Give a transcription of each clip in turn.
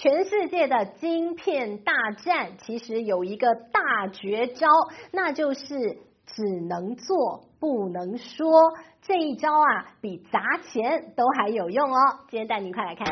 全世界的晶片大战其实有一个大绝招，那就是只能做不能说。这一招啊，比砸钱都还有用哦。今天带您快来看。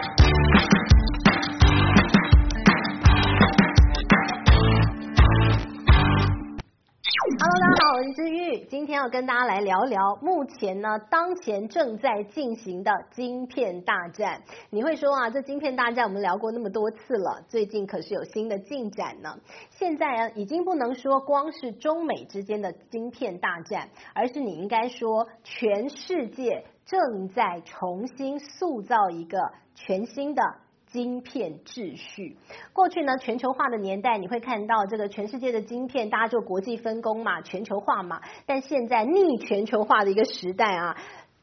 文之，玉，今天要跟大家来聊聊目前呢，当前正在进行的晶片大战。你会说啊，这晶片大战我们聊过那么多次了，最近可是有新的进展呢。现在啊，已经不能说光是中美之间的晶片大战，而是你应该说全世界正在重新塑造一个全新的。晶片秩序，过去呢，全球化的年代，你会看到这个全世界的晶片，大家就国际分工嘛，全球化嘛。但现在逆全球化的一个时代啊，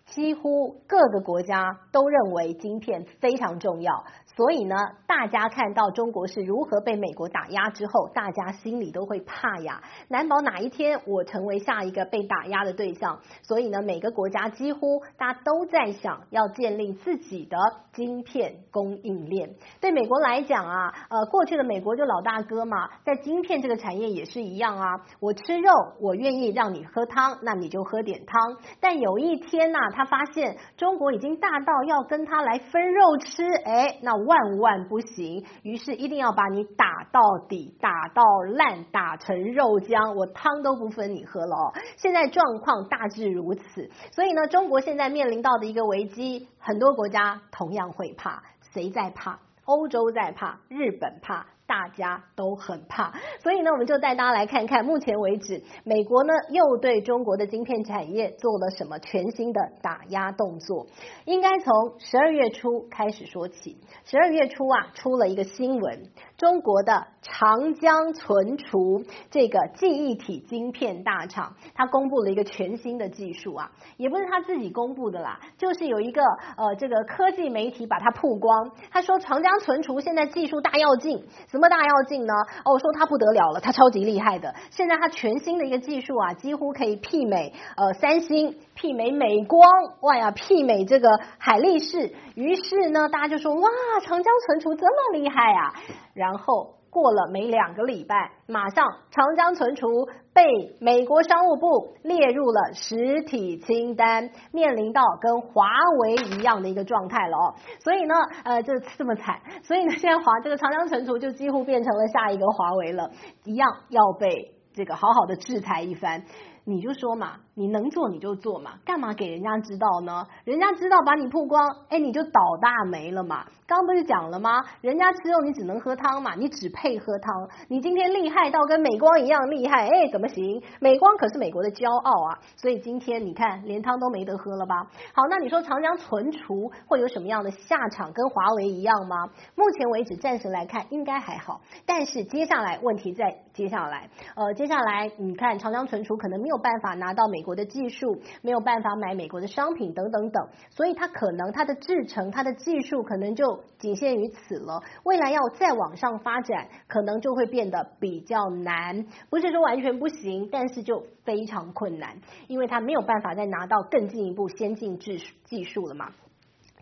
几乎各个国家都认为晶片非常重要。所以呢，大家看到中国是如何被美国打压之后，大家心里都会怕呀，难保哪一天我成为下一个被打压的对象。所以呢，每个国家几乎大家都在想要建立自己的晶片供应链。对美国来讲啊，呃，过去的美国就老大哥嘛，在晶片这个产业也是一样啊。我吃肉，我愿意让你喝汤，那你就喝点汤。但有一天呐，他发现中国已经大到要跟他来分肉吃，哎，那。万万不行，于是一定要把你打到底，打到烂，打成肉浆，我汤都不分你喝了。现在状况大致如此，所以呢，中国现在面临到的一个危机，很多国家同样会怕，谁在怕？欧洲在怕，日本怕。大家都很怕，所以呢，我们就带大家来看看，目前为止，美国呢又对中国的晶片产业做了什么全新的打压动作？应该从十二月初开始说起。十二月初啊，出了一个新闻，中国的长江存储这个记忆体晶片大厂，它公布了一个全新的技术啊，也不是他自己公布的啦，就是有一个呃这个科技媒体把它曝光，他说长江存储现在技术大跃进，什么？大跃进呢？哦，说它不得了了，它超级厉害的。现在它全新的一个技术啊，几乎可以媲美呃三星，媲美美光，哇呀，媲美这个海力士。于是呢，大家就说哇，长江存储这么厉害啊！然然后。过了没两个礼拜，马上长江存储被美国商务部列入了实体清单，面临到跟华为一样的一个状态了哦。所以呢，呃，这这么惨。所以呢，现在华这个长江存储就几乎变成了下一个华为了，一样要被这个好好的制裁一番。你就说嘛。你能做你就做嘛，干嘛给人家知道呢？人家知道把你曝光，哎，你就倒大霉了嘛。刚不是讲了吗？人家吃肉你只能喝汤嘛，你只配喝汤。你今天厉害到跟美光一样厉害，哎，怎么行？美光可是美国的骄傲啊，所以今天你看连汤都没得喝了吧？好，那你说长江存储会有什么样的下场？跟华为一样吗？目前为止暂时来看应该还好，但是接下来问题在接下来，呃，接下来你看长江存储可能没有办法拿到美。国的技术没有办法买美国的商品等等等，所以它可能它的制程、它的技术可能就仅限于此了。未来要再往上发展，可能就会变得比较难。不是说完全不行，但是就非常困难，因为它没有办法再拿到更进一步先进技术技术了嘛。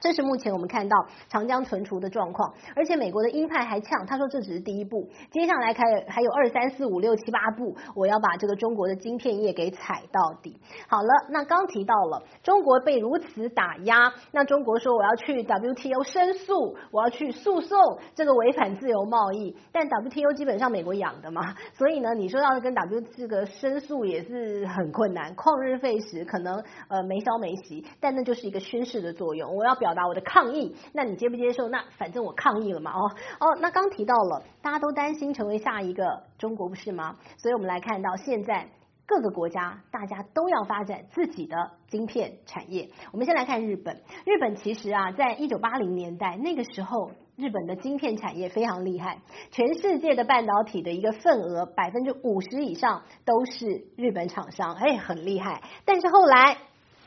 这是目前我们看到长江存储的状况，而且美国的鹰派还呛，他说这只是第一步，接下来开还有二三四五六七八步，我要把这个中国的晶片业给踩到底。好了，那刚提到了中国被如此打压，那中国说我要去 WTO 申诉，我要去诉讼这个违反自由贸易，但 WTO 基本上美国养的嘛，所以呢，你说要是跟 W 这个申诉也是很困难，旷日费时，可能呃没消没息，但那就是一个宣示的作用，我要表。表达我的抗议，那你接不接受？那反正我抗议了嘛，哦哦，那刚提到了，大家都担心成为下一个中国，不是吗？所以我们来看到现在各个国家，大家都要发展自己的晶片产业。我们先来看日本，日本其实啊，在一九八零年代那个时候，日本的晶片产业非常厉害，全世界的半导体的一个份额百分之五十以上都是日本厂商，哎，很厉害。但是后来。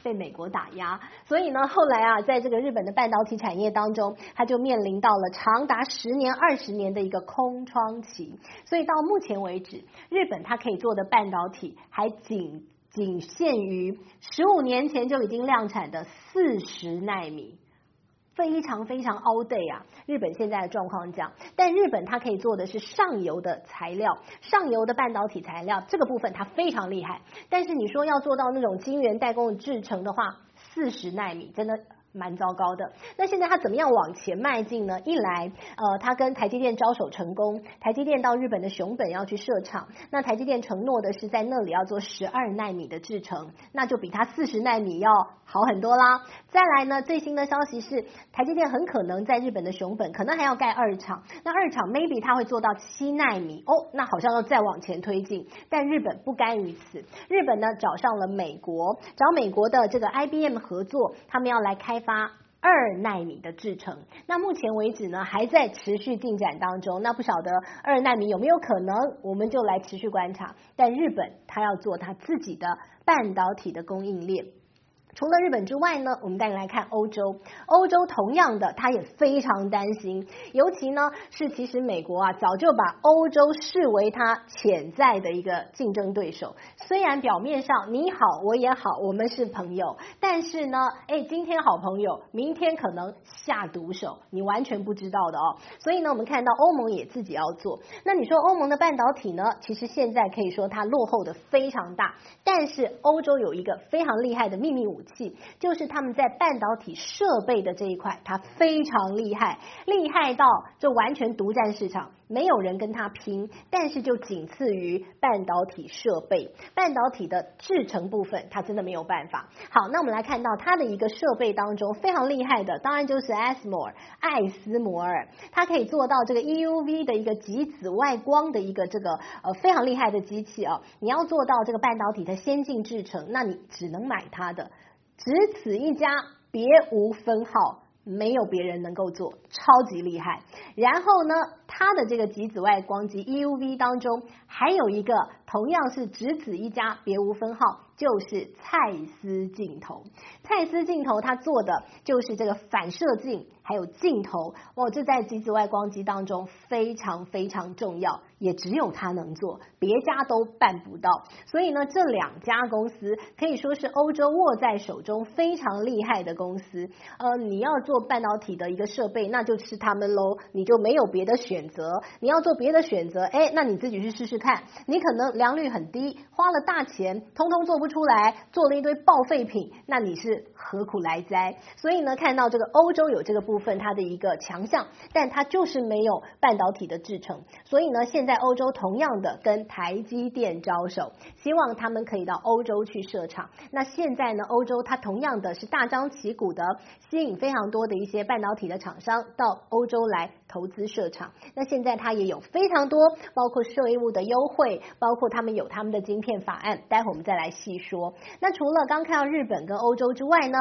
被美国打压，所以呢，后来啊，在这个日本的半导体产业当中，它就面临到了长达十年、二十年的一个空窗期。所以到目前为止，日本它可以做的半导体还仅仅限于十五年前就已经量产的四十纳米。非常非常 all day 啊！日本现在的状况这样，但日本它可以做的是上游的材料，上游的半导体材料这个部分它非常厉害。但是你说要做到那种晶圆代工的制程的话，四十纳米真的。蛮糟糕的。那现在他怎么样往前迈进呢？一来，呃，他跟台积电招手成功，台积电到日本的熊本要去设厂，那台积电承诺的是在那里要做十二纳米的制程，那就比他四十纳米要好很多啦。再来呢，最新的消息是，台积电很可能在日本的熊本可能还要盖二厂，那二厂 maybe 他会做到七纳米哦，那好像要再往前推进。但日本不甘于此，日本呢找上了美国，找美国的这个 IBM 合作，他们要来开发二纳米的制程，那目前为止呢，还在持续进展当中。那不晓得二纳米有没有可能，我们就来持续观察。但日本它要做它自己的半导体的供应链。除了日本之外呢，我们带你来看欧洲。欧洲同样的，他也非常担心，尤其呢是其实美国啊早就把欧洲视为他潜在的一个竞争对手。虽然表面上你好我也好，我们是朋友，但是呢，哎，今天好朋友，明天可能下毒手，你完全不知道的哦。所以呢，我们看到欧盟也自己要做。那你说欧盟的半导体呢？其实现在可以说它落后的非常大，但是欧洲有一个非常厉害的秘密武器。就是他们在半导体设备的这一块，它非常厉害，厉害到就完全独占市场。没有人跟他拼，但是就仅次于半导体设备，半导体的制程部分，它真的没有办法。好，那我们来看到它的一个设备当中非常厉害的，当然就是 ASML 艾斯摩尔，它可以做到这个 EUV 的一个极紫外光的一个这个呃非常厉害的机器啊。你要做到这个半导体的先进制程，那你只能买它的，只此一家，别无分号。没有别人能够做，超级厉害。然后呢，它的这个极紫外光机 EUV 当中还有一个同样是只此一家，别无分号。就是蔡司镜头，蔡司镜头它做的就是这个反射镜，还有镜头，哦，这在极紫外光机当中非常非常重要，也只有它能做，别家都办不到。所以呢，这两家公司可以说是欧洲握在手中非常厉害的公司。呃，你要做半导体的一个设备，那就是他们喽，你就没有别的选选择。你要做别的选择，哎，那你自己去试试看，你可能良率很低，花了大钱，通通做不出来，做了一堆报废品，那你是何苦来哉？所以呢，看到这个欧洲有这个部分它的一个强项，但它就是没有半导体的制成。所以呢，现在欧洲同样的跟台积电招手，希望他们可以到欧洲去设厂。那现在呢，欧洲它同样的是大张旗鼓的吸引非常多的一些半导体的厂商到欧洲来投资设厂。那现在它也有非常多，包括税务的优惠，包括他们有他们的晶片法案。待会我们再来细说。那除了刚看到日本跟欧洲之外呢，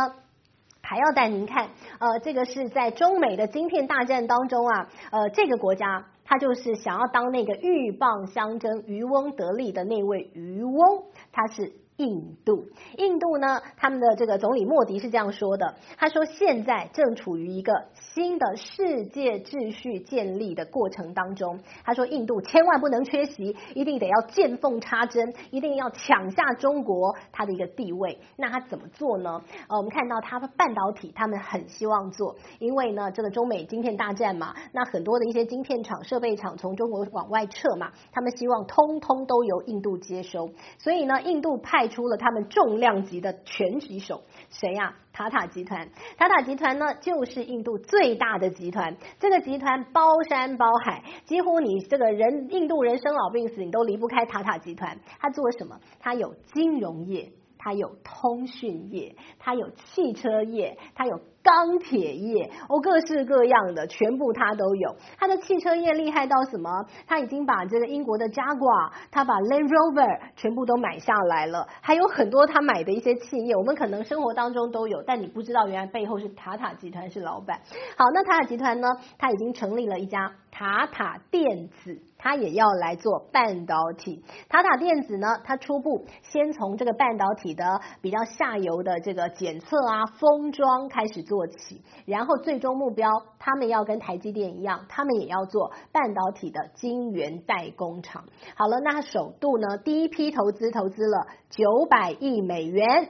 还要带您看，呃，这个是在中美的晶片大战当中啊，呃，这个国家它就是想要当那个鹬蚌相争、渔翁得利的那位渔翁，它是。印度，印度呢，他们的这个总理莫迪是这样说的，他说现在正处于一个新的世界秩序建立的过程当中。他说印度千万不能缺席，一定得要见缝插针，一定要抢下中国它的一个地位。那他怎么做呢？呃，我们看到他的半导体，他们很希望做，因为呢，这个中美晶片大战嘛，那很多的一些晶片厂、设备厂从中国往外撤嘛，他们希望通通都由印度接收，所以呢，印度派。派出了他们重量级的拳击手，谁呀、塔塔集团。塔塔集团呢，就是印度最大的集团。这个集团包山包海，几乎你这个人，印度人生老病死，你都离不开塔塔集团。他做什么？他有金融业，它有通讯业，它有汽车业，它有。钢铁业哦，各式各样的，全部它都有。它的汽车业厉害到什么？它已经把这个英国的 Java，它把 Land Rover 全部都买下来了，还有很多他买的一些企业，我们可能生活当中都有，但你不知道原来背后是塔塔集团是老板。好，那塔塔集团呢，它已经成立了一家塔塔电子。它也要来做半导体，塔塔电子呢，它初步先从这个半导体的比较下游的这个检测啊、封装开始做起，然后最终目标，他们要跟台积电一样，他们也要做半导体的晶圆代工厂。好了，那首度呢，第一批投资投资了九百亿美元。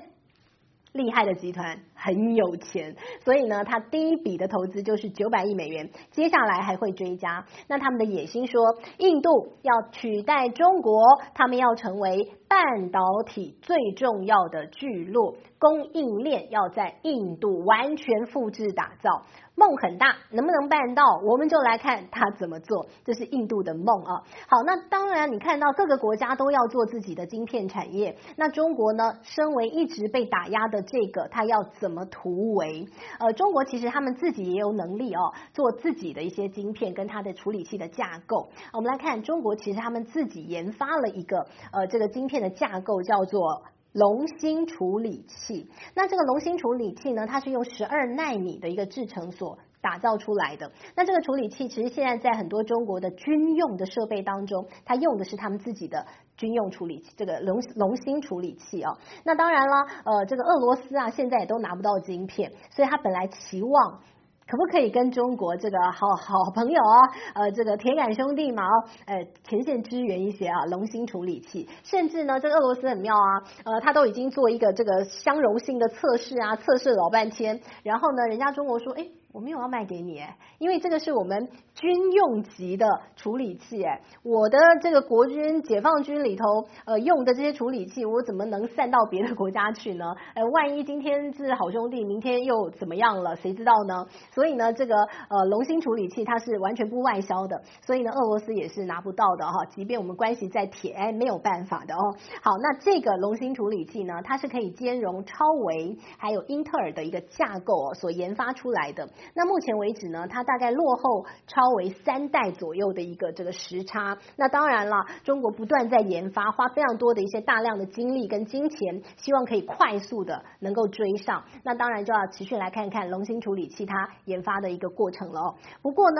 厉害的集团，很有钱，所以呢，他第一笔的投资就是九百亿美元，接下来还会追加。那他们的野心说，印度要取代中国，他们要成为半导体最重要的聚落，供应链要在印度完全复制打造。梦很大，能不能办到？我们就来看他怎么做。这是印度的梦啊。好，那当然，你看到各个国家都要做自己的晶片产业，那中国呢？身为一直被打压的这个，他要怎么突围？呃，中国其实他们自己也有能力哦，做自己的一些晶片跟它的处理器的架构。我们来看，中国其实他们自己研发了一个呃这个晶片的架构，叫做。龙芯处理器，那这个龙芯处理器呢，它是用十二纳米的一个制程所打造出来的。那这个处理器其实现在在很多中国的军用的设备当中，它用的是他们自己的军用处理器，这个龙龙芯处理器啊、哦。那当然了，呃，这个俄罗斯啊，现在也都拿不到晶片，所以他本来期望。可不可以跟中国这个好好朋友啊，呃，这个铁杆兄弟嘛，呃，前线支援一些啊，龙芯处理器，甚至呢，这个俄罗斯很妙啊，呃，他都已经做一个这个相容性的测试啊，测试老半天，然后呢，人家中国说，哎。我没有要卖给你，因为这个是我们军用级的处理器哎，我的这个国军解放军里头呃用的这些处理器，我怎么能散到别的国家去呢？呃，万一今天是好兄弟，明天又怎么样了？谁知道呢？所以呢，这个呃龙芯处理器它是完全不外销的，所以呢，俄罗斯也是拿不到的哈。即便我们关系再铁，哎，没有办法的哦。好，那这个龙芯处理器呢，它是可以兼容超微还有英特尔的一个架构，所研发出来的。那目前为止呢，它大概落后超为三代左右的一个这个时差。那当然了，中国不断在研发，花非常多的一些大量的精力跟金钱，希望可以快速的能够追上。那当然就要持续来看看龙芯处理器它研发的一个过程了。不过呢。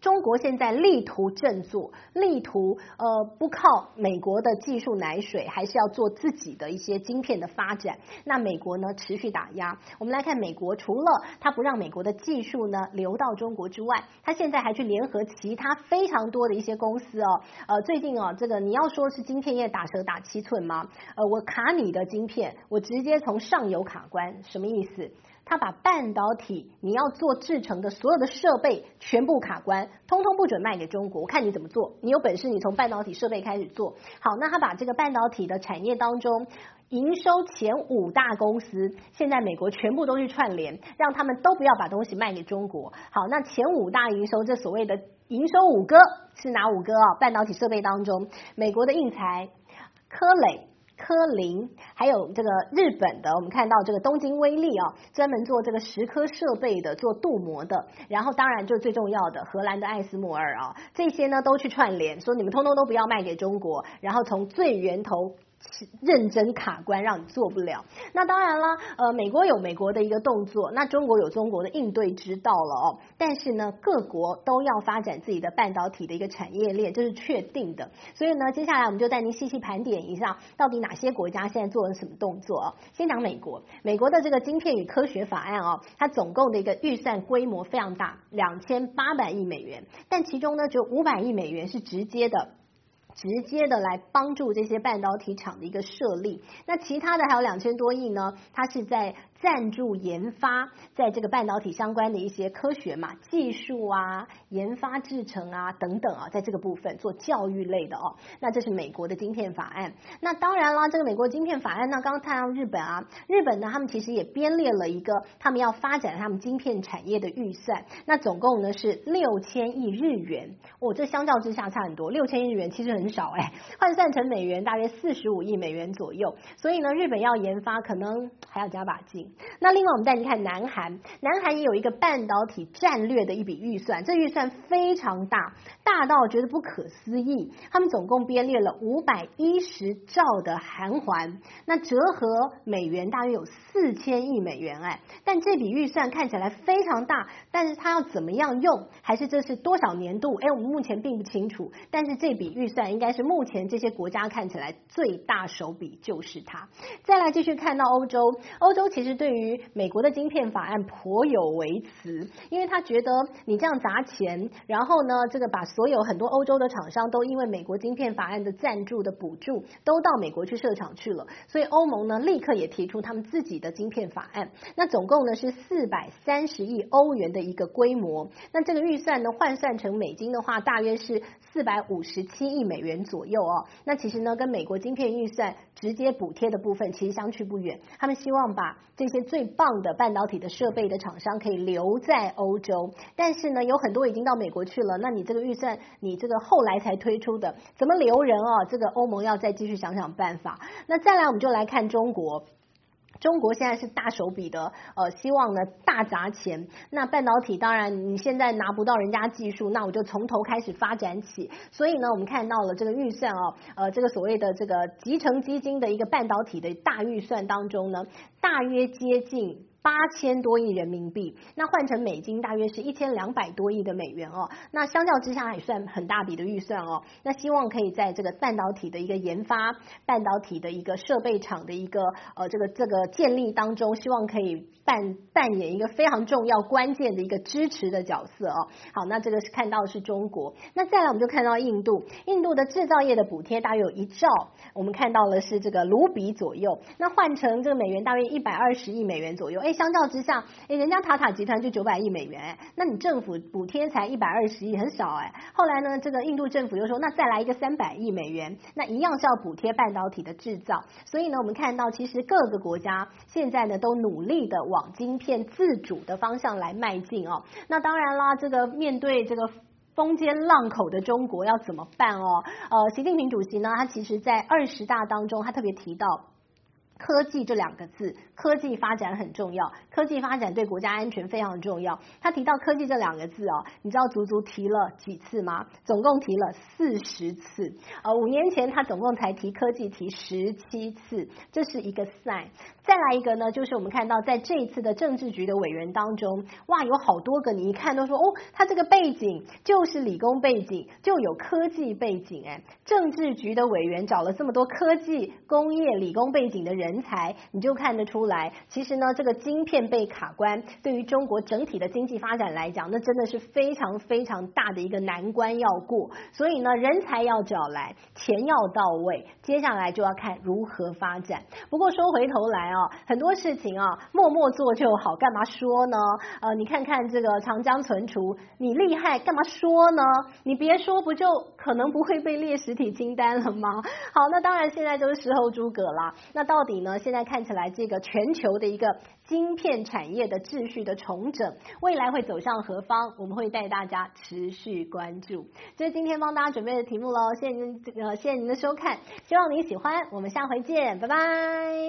中国现在力图振作，力图呃不靠美国的技术奶水，还是要做自己的一些晶片的发展。那美国呢，持续打压。我们来看美国，除了他不让美国的技术呢流到中国之外，他现在还去联合其他非常多的一些公司哦。呃，最近哦，这个你要说是晶片业打蛇打七寸吗？呃，我卡你的晶片，我直接从上游卡关，什么意思？他把半导体你要做制成的所有的设备全部卡关，通通不准卖给中国。我看你怎么做，你有本事你从半导体设备开始做。好，那他把这个半导体的产业当中营收前五大公司，现在美国全部都去串联，让他们都不要把东西卖给中国。好，那前五大营收，这所谓的营收五哥是哪五哥啊？半导体设备当中，美国的应材、科磊。科林，还有这个日本的，我们看到这个东京威力啊，专门做这个石刻设备的，做镀膜的，然后当然就最重要的荷兰的艾斯摩尔啊，这些呢都去串联，说你们通通都不要卖给中国，然后从最源头。认真卡关，让你做不了。那当然了，呃，美国有美国的一个动作，那中国有中国的应对之道了哦。但是呢，各国都要发展自己的半导体的一个产业链，这是确定的。所以呢，接下来我们就带您细细盘点一下，到底哪些国家现在做了什么动作哦。先讲美国，美国的这个晶片与科学法案哦，它总共的一个预算规模非常大，两千八百亿美元，但其中呢，只有五百亿美元是直接的。直接的来帮助这些半导体厂的一个设立，那其他的还有两千多亿呢，它是在。赞助研发，在这个半导体相关的一些科学嘛、技术啊、研发制程啊等等啊，在这个部分做教育类的哦。那这是美国的晶片法案。那当然啦，这个美国晶片法案，那刚刚谈到日本啊，日本呢，他们其实也编列了一个他们要发展他们晶片产业的预算。那总共呢是六千亿日元。哦，这相较之下差很多，六千亿日元其实很少哎，换算成美元大约四十五亿美元左右。所以呢，日本要研发可能还要加把劲。那另外我们带你看南韩，南韩也有一个半导体战略的一笔预算，这预算非常大，大到觉得不可思议。他们总共编列了五百一十兆的韩环，那折合美元大约有四千亿美元哎。但这笔预算看起来非常大，但是它要怎么样用，还是这是多少年度？哎，我们目前并不清楚。但是这笔预算应该是目前这些国家看起来最大手笔就是它。再来继续看到欧洲，欧洲其实。对于美国的晶片法案颇有微词，因为他觉得你这样砸钱，然后呢，这个把所有很多欧洲的厂商都因为美国晶片法案的赞助的补助，都到美国去设厂去了，所以欧盟呢立刻也提出他们自己的晶片法案。那总共呢是四百三十亿欧元的一个规模，那这个预算呢换算成美金的话，大约是四百五十七亿美元左右哦。那其实呢，跟美国晶片预算直接补贴的部分其实相去不远。他们希望把这些最棒的半导体的设备的厂商可以留在欧洲，但是呢，有很多已经到美国去了。那你这个预算，你这个后来才推出的，怎么留人啊？这个欧盟要再继续想想办法。那再来，我们就来看中国。中国现在是大手笔的，呃，希望呢大砸钱。那半导体当然你现在拿不到人家技术，那我就从头开始发展起。所以呢，我们看到了这个预算啊，呃，这个所谓的这个集成基金的一个半导体的大预算当中呢，大约接近。八千多亿人民币，那换成美金大约是一千两百多亿的美元哦。那相较之下也算很大笔的预算哦。那希望可以在这个半导体的一个研发、半导体的一个设备厂的一个呃这个这个建立当中，希望可以扮扮演一个非常重要关键的一个支持的角色哦。好，那这个是看到的是中国。那再来我们就看到印度，印度的制造业的补贴大约有一兆，我们看到的是这个卢比左右。那换成这个美元大约一一百二十亿美元左右。哎。相较之下，诶，人家塔塔集团就九百亿美元，那你政府补贴才一百二十亿，很少哎。后来呢，这个印度政府又说，那再来一个三百亿美元，那一样是要补贴半导体的制造。所以呢，我们看到其实各个国家现在呢都努力的往晶片自主的方向来迈进哦。那当然啦，这个面对这个风尖浪口的中国要怎么办哦？呃，习近平主席呢，他其实在二十大当中，他特别提到。科技这两个字，科技发展很重要，科技发展对国家安全非常重要。他提到科技这两个字哦，你知道足足提了几次吗？总共提了四十次。呃，五年前他总共才提科技提十七次，这是一个 sign。再来一个呢，就是我们看到在这一次的政治局的委员当中，哇，有好多个，你一看都说哦，他这个背景就是理工背景，就有科技背景哎。政治局的委员找了这么多科技、工业、理工背景的人。人才，你就看得出来，其实呢，这个晶片被卡关，对于中国整体的经济发展来讲，那真的是非常非常大的一个难关要过。所以呢，人才要找来，钱要到位，接下来就要看如何发展。不过说回头来啊，很多事情啊，默默做就好，干嘛说呢？呃，你看看这个长江存储，你厉害，干嘛说呢？你别说，不就可能不会被列实体清单了吗？好，那当然现在就是事后诸葛啦。那到底？呢，现在看起来这个全球的一个晶片产业的秩序的重整，未来会走向何方？我们会带大家持续关注。这是今天帮大家准备的题目喽，谢谢您，呃，谢谢您的收看，希望您喜欢，我们下回见，拜拜。Bye.